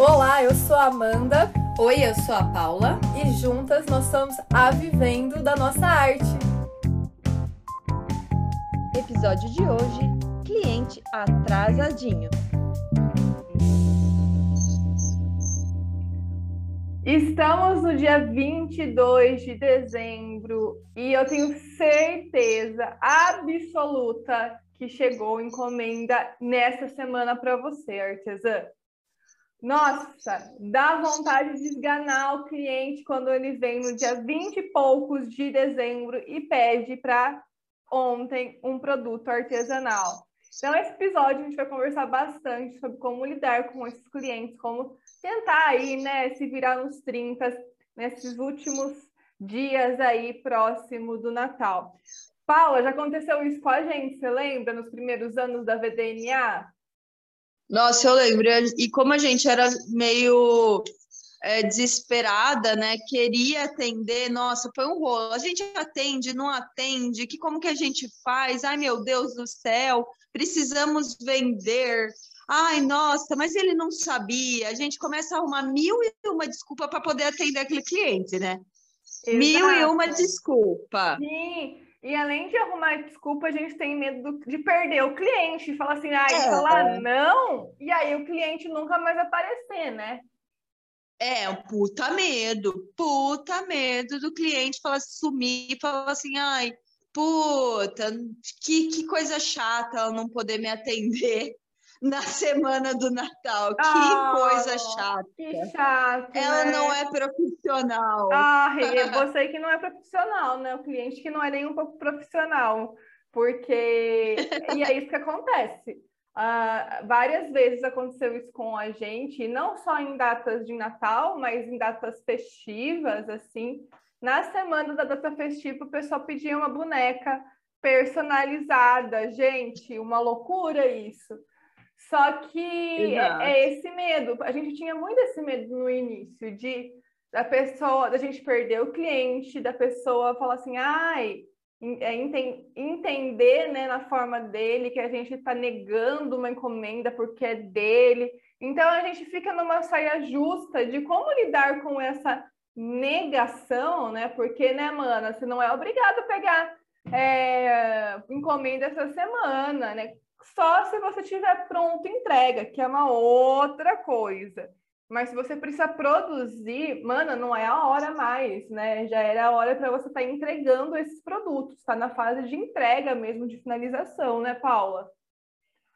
Olá, eu sou a Amanda. Oi, eu sou a Paula. E juntas nós somos a Vivendo da Nossa Arte. Episódio de hoje: Cliente atrasadinho. Estamos no dia 22 de dezembro e eu tenho certeza absoluta que chegou encomenda nessa semana para você, artesã. Nossa, dá vontade de esganar o cliente quando ele vem no dia 20 e poucos de dezembro e pede para ontem um produto artesanal. Então, esse episódio a gente vai conversar bastante sobre como lidar com esses clientes, como tentar aí, né, se virar nos 30 nesses últimos dias aí próximo do Natal. Paula, já aconteceu isso com a gente, você lembra, nos primeiros anos da VDNA? Nossa, eu lembro. E como a gente era meio é, desesperada, né? Queria atender, nossa, foi um rolo. A gente atende, não atende, que como que a gente faz? Ai, meu Deus do céu, precisamos vender. Ai, nossa, mas ele não sabia. A gente começa a arrumar mil e uma desculpa para poder atender aquele cliente, né? Exato. Mil e uma desculpa. Sim. E além de arrumar desculpa, a gente tem medo do, de perder o cliente, falar assim, ah, é. falar não, e aí o cliente nunca mais aparecer, né? É, um puta medo, puta medo do cliente falar, sumir e falar assim, ai, puta, que, que coisa chata ela não poder me atender na semana do Natal. Que ah, coisa chata. Que chato. Ela né? não é profissional. Ah, você que não é profissional, né? O cliente que não é nem um pouco profissional. Porque. e é isso que acontece. Uh, várias vezes aconteceu isso com a gente, não só em datas de Natal, mas em datas festivas, assim. Na semana da data festiva, o pessoal pedia uma boneca personalizada. Gente, uma loucura isso. Só que é, é, esse medo. A gente tinha muito esse medo no início de da pessoa, da gente perder o cliente, da pessoa falar assim, ai, é, entender né, na forma dele que a gente está negando uma encomenda porque é dele. Então a gente fica numa saia justa de como lidar com essa negação, né? Porque, né, mana, você não é obrigado a pegar é, encomenda essa semana, né? Só se você tiver pronto entrega, que é uma outra coisa. Mas se você precisa produzir, mana, não é a hora mais, né? Já era a hora para você estar tá entregando esses produtos, está na fase de entrega mesmo, de finalização, né, Paula?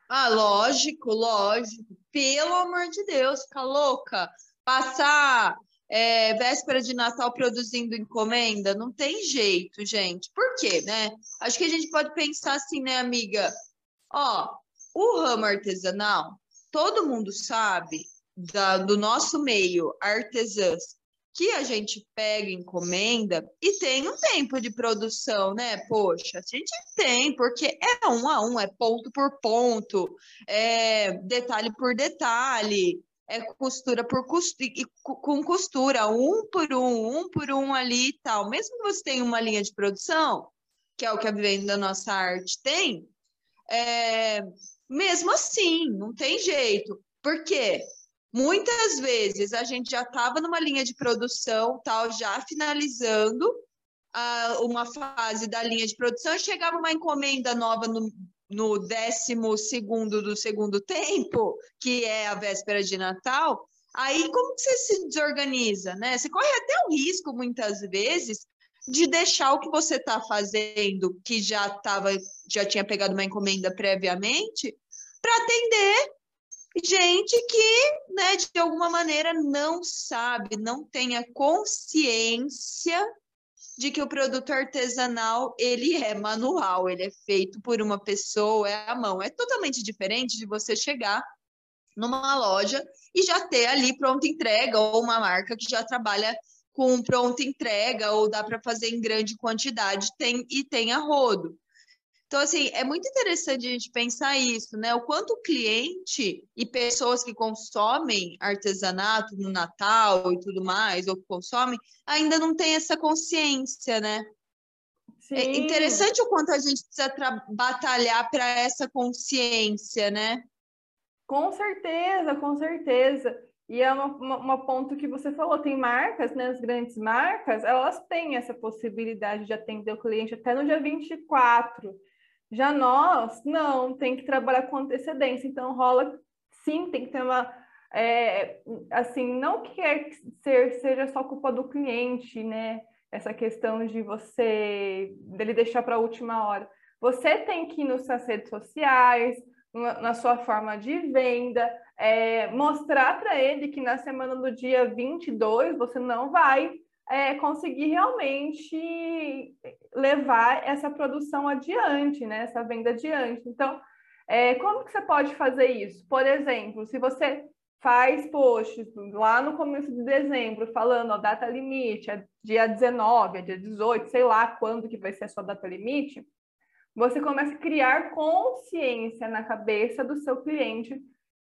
Ah, lógico, lógico. Pelo amor de Deus, fica louca. Passar é, véspera de Natal produzindo encomenda, não tem jeito, gente. Por quê, né? Acho que a gente pode pensar assim, né, amiga? Ó, o ramo artesanal, todo mundo sabe da, do nosso meio, artesãs, que a gente pega encomenda e tem um tempo de produção, né? Poxa, a gente tem, porque é um a um, é ponto por ponto, é detalhe por detalhe, é costura por costura, com costura, um por um, um por um ali e tal. Mesmo que você tenha uma linha de produção, que é o que a Vivenda da Nossa Arte tem, é, mesmo assim, não tem jeito. Por quê? Muitas vezes a gente já estava numa linha de produção, tal, já finalizando uh, uma fase da linha de produção, chegava uma encomenda nova no, no décimo segundo do segundo tempo, que é a véspera de Natal, aí como que você se desorganiza, né? Você corre até o risco, muitas vezes, de deixar o que você está fazendo, que já estava, já tinha pegado uma encomenda previamente, para atender gente que, né, de alguma maneira não sabe, não tem a consciência de que o produto artesanal ele é manual, ele é feito por uma pessoa, é a mão. É totalmente diferente de você chegar numa loja e já ter ali pronta entrega ou uma marca que já trabalha com pronta entrega ou dá para fazer em grande quantidade tem e tem a rodo. Então, assim, é muito interessante a gente pensar isso, né? O quanto o cliente e pessoas que consomem artesanato no Natal e tudo mais, ou que consomem, ainda não tem essa consciência, né? É Sim. É interessante o quanto a gente precisa batalhar para essa consciência, né? Com certeza, com certeza. E é uma, ponto que você falou, tem marcas, né, as grandes marcas, elas têm essa possibilidade de atender o cliente até no dia 24. Já nós, não, tem que trabalhar com antecedência, então rola, sim, tem que ter uma, é, assim, não quer ser, seja só culpa do cliente, né, essa questão de você, dele deixar para a última hora. Você tem que ir nas suas redes sociais, na sua forma de venda, é, mostrar para ele que na semana do dia 22 você não vai é, conseguir realmente levar essa produção adiante, né? essa venda adiante. Então, é, como que você pode fazer isso? Por exemplo, se você faz posts lá no começo de dezembro falando ó, data limite, é dia 19, é dia 18, sei lá quando que vai ser a sua data limite, você começa a criar consciência na cabeça do seu cliente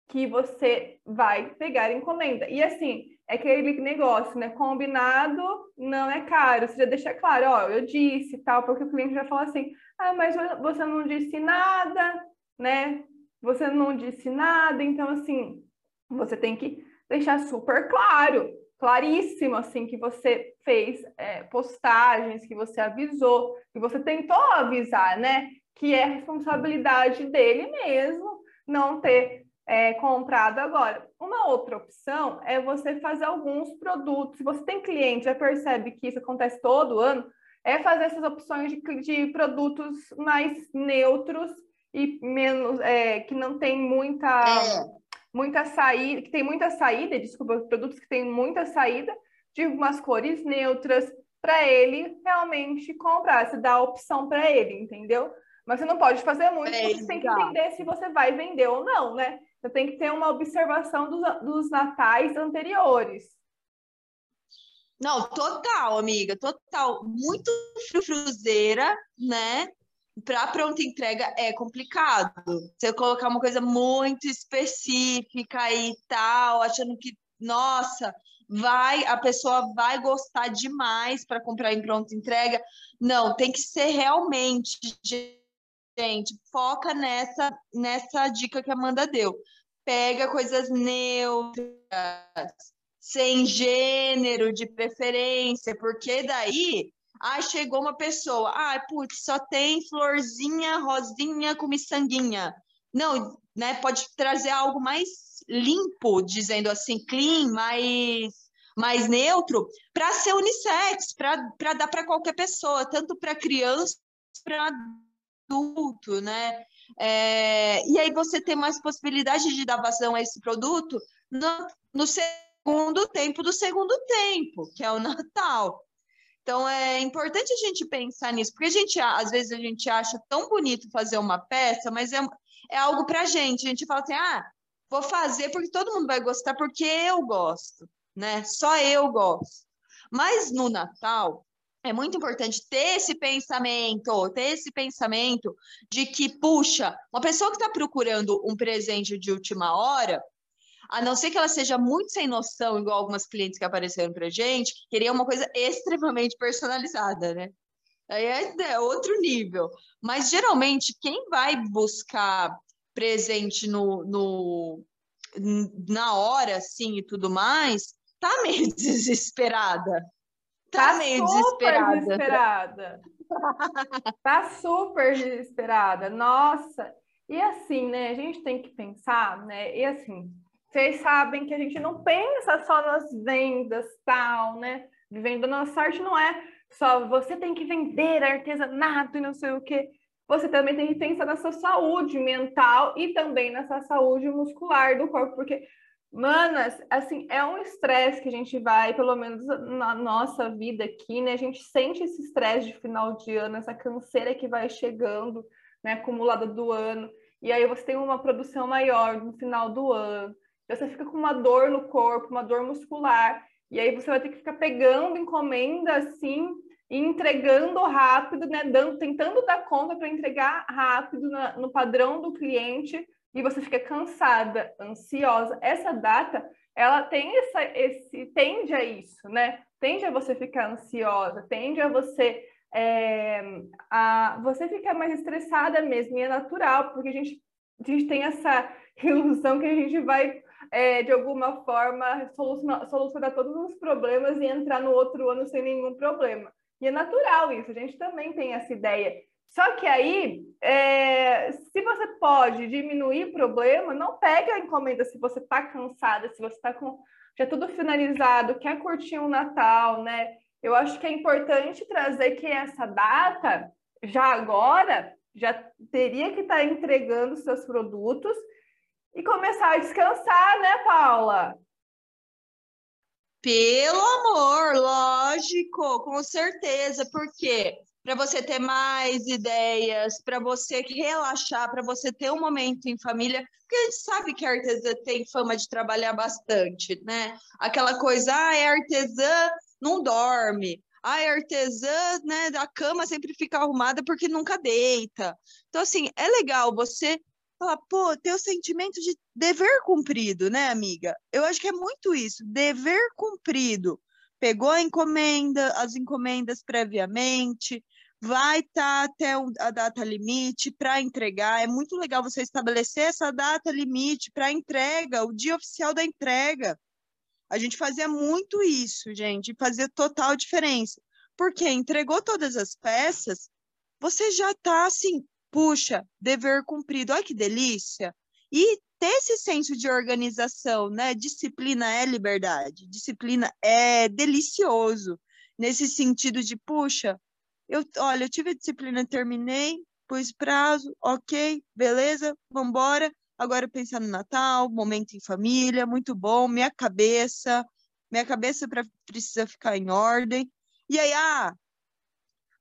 que você vai pegar encomenda. E assim, é aquele negócio, né? Combinado não é caro. Você já deixa claro, ó, eu disse tal, porque o cliente vai falar assim: ah, mas você não disse nada, né? Você não disse nada, então assim, você tem que deixar super claro, claríssimo, assim, que você fez é, postagens, que você avisou, que você tentou avisar, né? Que é responsabilidade dele mesmo não ter é, comprado agora. Uma outra opção é você fazer alguns produtos. Se você tem cliente, já percebe que isso acontece todo ano, é fazer essas opções de, de produtos mais neutros e menos é, que não tem muita é. Muita saída, que tem muita saída, desculpa, produtos que têm muita saída de umas cores neutras para ele realmente comprar, se dá a opção para ele, entendeu? Mas você não pode fazer muito, é, você tem que entender se você vai vender ou não, né? Você tem que ter uma observação dos, dos natais anteriores. Não, total, amiga, total. Muito frufruzeira, né? Para pronta entrega é complicado. Você colocar uma coisa muito específica e tal, achando que, nossa, vai, a pessoa vai gostar demais para comprar em pronta entrega. Não, tem que ser realmente, gente, foca nessa nessa dica que a Amanda deu pega coisas neutras, sem gênero de preferência, porque daí, ah, chegou uma pessoa, ah, putz, só tem florzinha, rosinha com miçanguinha. Não, né, pode trazer algo mais limpo, dizendo assim, clean, mais mais neutro, para ser unissex, para dar para qualquer pessoa, tanto para criança para adulto, né? É, e aí você tem mais possibilidade de dar vazão a esse produto no, no segundo tempo do segundo tempo, que é o Natal. Então é importante a gente pensar nisso, porque a gente às vezes a gente acha tão bonito fazer uma peça, mas é, é algo para a gente. A gente fala assim, ah, vou fazer porque todo mundo vai gostar, porque eu gosto, né? Só eu gosto. Mas no Natal, é muito importante ter esse pensamento, ter esse pensamento de que, puxa, uma pessoa que está procurando um presente de última hora, a não ser que ela seja muito sem noção, igual algumas clientes que apareceram para gente, queria uma coisa extremamente personalizada, né? Aí é, é outro nível. Mas geralmente quem vai buscar presente no, no na hora, assim, e tudo mais, tá meio desesperada tá, tá meio desesperada. desesperada. tá super desesperada. Nossa. E assim, né? A gente tem que pensar, né? E assim, vocês sabem que a gente não pensa só nas vendas, tal, né? Vivendo nossa arte não é só você tem que vender artesanato e não sei o quê. Você também tem que pensar na sua saúde mental e também na sua saúde muscular do corpo, porque Manas, assim, é um estresse que a gente vai, pelo menos na nossa vida aqui, né? A gente sente esse estresse de final de ano, essa canseira que vai chegando, né, acumulada do ano. E aí você tem uma produção maior no final do ano. Você fica com uma dor no corpo, uma dor muscular. E aí você vai ter que ficar pegando encomenda assim e entregando rápido, né? Dando, tentando dar conta para entregar rápido na, no padrão do cliente e você fica cansada, ansiosa. Essa data, ela tem essa, esse tende a isso, né? Tende a você ficar ansiosa, tende a você é, a você ficar mais estressada mesmo, e é natural, porque a gente, a gente tem essa ilusão que a gente vai é, de alguma forma, solucionar, solucionar todos os problemas e entrar no outro ano sem nenhum problema. E é natural isso, a gente também tem essa ideia. Só que aí, é, se você pode diminuir o problema, não pega a encomenda se você está cansada, se você está com já tudo finalizado, quer curtir um Natal, né? Eu acho que é importante trazer que essa data, já agora, já teria que estar tá entregando seus produtos e começar a descansar, né, Paula? Pelo amor, lógico, com certeza, porque para você ter mais ideias, para você relaxar, para você ter um momento em família, porque a gente sabe que a artesã tem fama de trabalhar bastante, né? Aquela coisa, ah, é artesã, não dorme. Ah, é artesã, né, a cama sempre fica arrumada porque nunca deita. Então, assim, é legal você falar, pô, ter o sentimento de dever cumprido, né, amiga? Eu acho que é muito isso, dever cumprido. Pegou a encomenda, as encomendas previamente, vai estar tá até a data limite para entregar. É muito legal você estabelecer essa data limite para entrega, o dia oficial da entrega. A gente fazia muito isso, gente, fazia total diferença. Porque entregou todas as peças, você já está assim, puxa, dever cumprido, olha que delícia. E ter esse senso de organização, né? Disciplina é liberdade, disciplina é delicioso, nesse sentido de, puxa, eu, olha, eu tive a disciplina, terminei, pus prazo, ok, beleza, vamos embora. Agora pensar no Natal, momento em família, muito bom, minha cabeça, minha cabeça pra, precisa ficar em ordem. E aí, ah,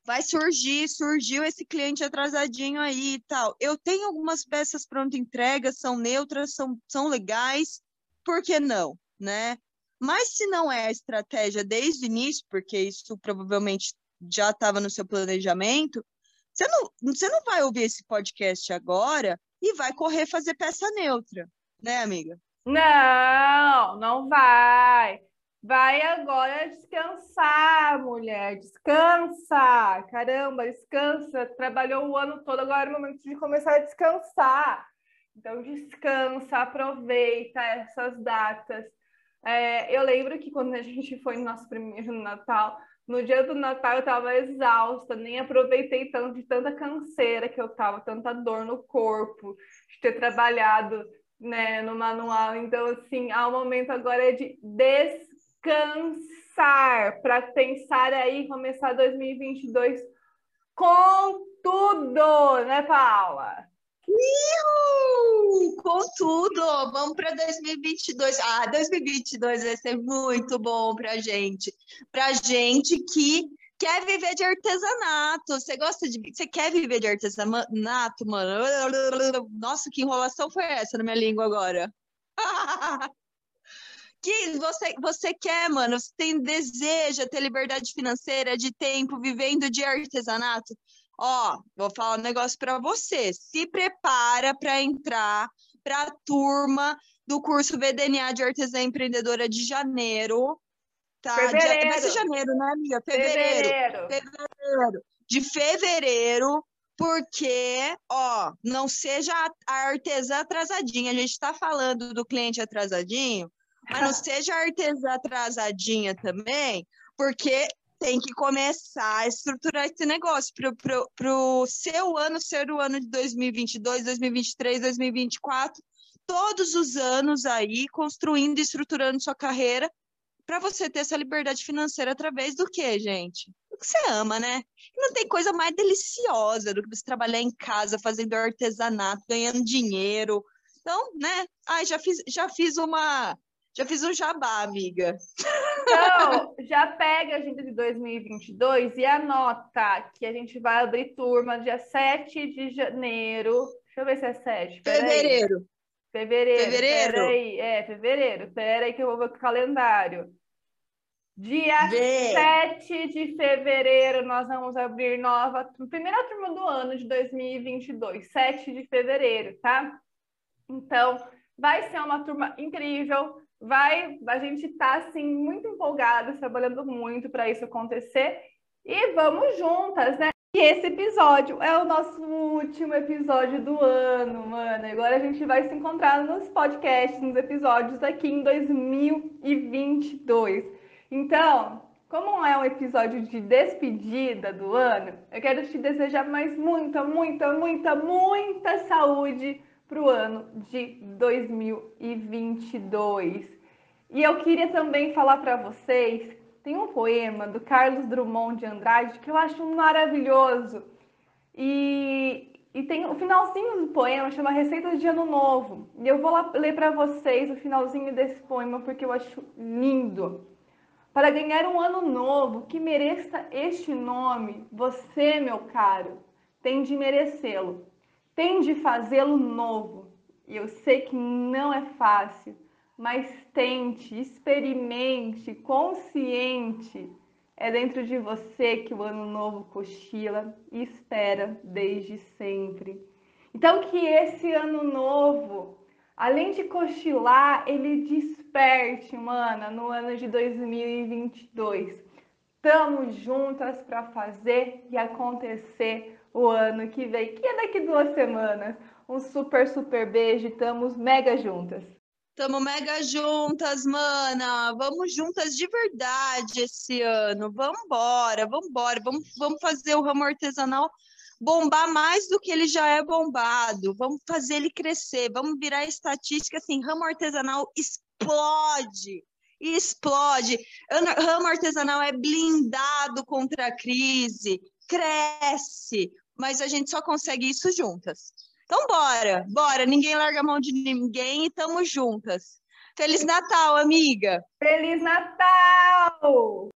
vai surgir, surgiu esse cliente atrasadinho aí e tal. Eu tenho algumas peças pronta entrega, são neutras, são, são legais, por que não, né? Mas se não é a estratégia desde o início, porque isso provavelmente já estava no seu planejamento, você não, você não vai ouvir esse podcast agora e vai correr fazer peça neutra, né, amiga? Não, não vai. Vai agora descansar, mulher. Descansa. Caramba, descansa. Trabalhou o ano todo, agora é o momento de começar a descansar. Então, descansa, aproveita essas datas. É, eu lembro que quando a gente foi no nosso primeiro Natal, no dia do Natal eu estava exausta, nem aproveitei tanto de tanta canseira que eu estava, tanta dor no corpo, de ter trabalhado né, no manual. Então, assim, há um momento agora de des descansar para pensar aí começar 2022 com tudo, né, Paula? Uhul! Com tudo! Vamos para 2022. Ah, 2022 vai ser muito bom para gente. Para gente que quer viver de artesanato. Você gosta de. Você quer viver de artesanato, mano? Nossa, que enrolação foi essa na minha língua agora? que você, você quer, mano, você tem deseja ter liberdade financeira, de tempo, vivendo de artesanato, ó, vou falar um negócio para você. Se prepara para entrar para a turma do curso VDNA de Artesã Empreendedora de janeiro. Tá? Fevereiro. Vai ser janeiro, né, amiga? Fevereiro. Fevereiro. fevereiro. De fevereiro, porque, ó, não seja a artesã atrasadinha. A gente está falando do cliente atrasadinho, mas não seja artesã atrasadinha também, porque tem que começar a estruturar esse negócio para o seu ano ser o ano de 2022, 2023, 2024, todos os anos aí construindo e estruturando sua carreira para você ter essa liberdade financeira através do que, gente? Do que você ama, né? não tem coisa mais deliciosa do que você trabalhar em casa, fazendo artesanato, ganhando dinheiro. Então, né? Ai, já fiz, já fiz uma já fiz um jabá, amiga. Então, já pega a agenda de 2022 e anota que a gente vai abrir turma dia 7 de janeiro. Deixa eu ver se é 7. Fevereiro. Fevereiro. Fevereiro. Peraí. É, fevereiro. Peraí que eu vou ver o calendário. Dia Vê. 7 de fevereiro, nós vamos abrir nova, primeira turma do ano de 2022, 7 de fevereiro, tá? Então, vai ser uma turma incrível vai, a gente está assim muito empolgadas, trabalhando muito para isso acontecer e vamos juntas, né? E esse episódio é o nosso último episódio do ano, mano. Agora a gente vai se encontrar nos podcasts, nos episódios aqui em 2022. Então, como é um episódio de despedida do ano, eu quero te desejar mais muita, muita, muita, muita saúde para o ano de 2022. E eu queria também falar para vocês tem um poema do Carlos Drummond de Andrade que eu acho maravilhoso. E, e tem o finalzinho do poema chama Receita de Ano Novo. E eu vou lá ler para vocês o finalzinho desse poema porque eu acho lindo. Para ganhar um ano novo que mereça este nome, você, meu caro, tem de merecê-lo. Tem de fazê-lo novo. E eu sei que não é fácil, mas tente, experimente, consciente. É dentro de você que o ano novo cochila e espera desde sempre. Então, que esse ano novo, além de cochilar, ele desperte, mana, no ano de 2022. Estamos juntas para fazer e acontecer o ano que vem, que é daqui duas semanas. Um super, super beijo, estamos mega juntas. Tamo mega juntas, mana. Vamos juntas de verdade esse ano. Vamos embora. Vamos, vamos fazer o ramo artesanal bombar mais do que ele já é bombado. Vamos fazer ele crescer. Vamos virar estatística assim, ramo artesanal explode. Explode. Ramo artesanal é blindado contra a crise, cresce, mas a gente só consegue isso juntas. Então, bora, bora. Ninguém larga a mão de ninguém e tamo juntas. Feliz Natal, amiga! Feliz Natal!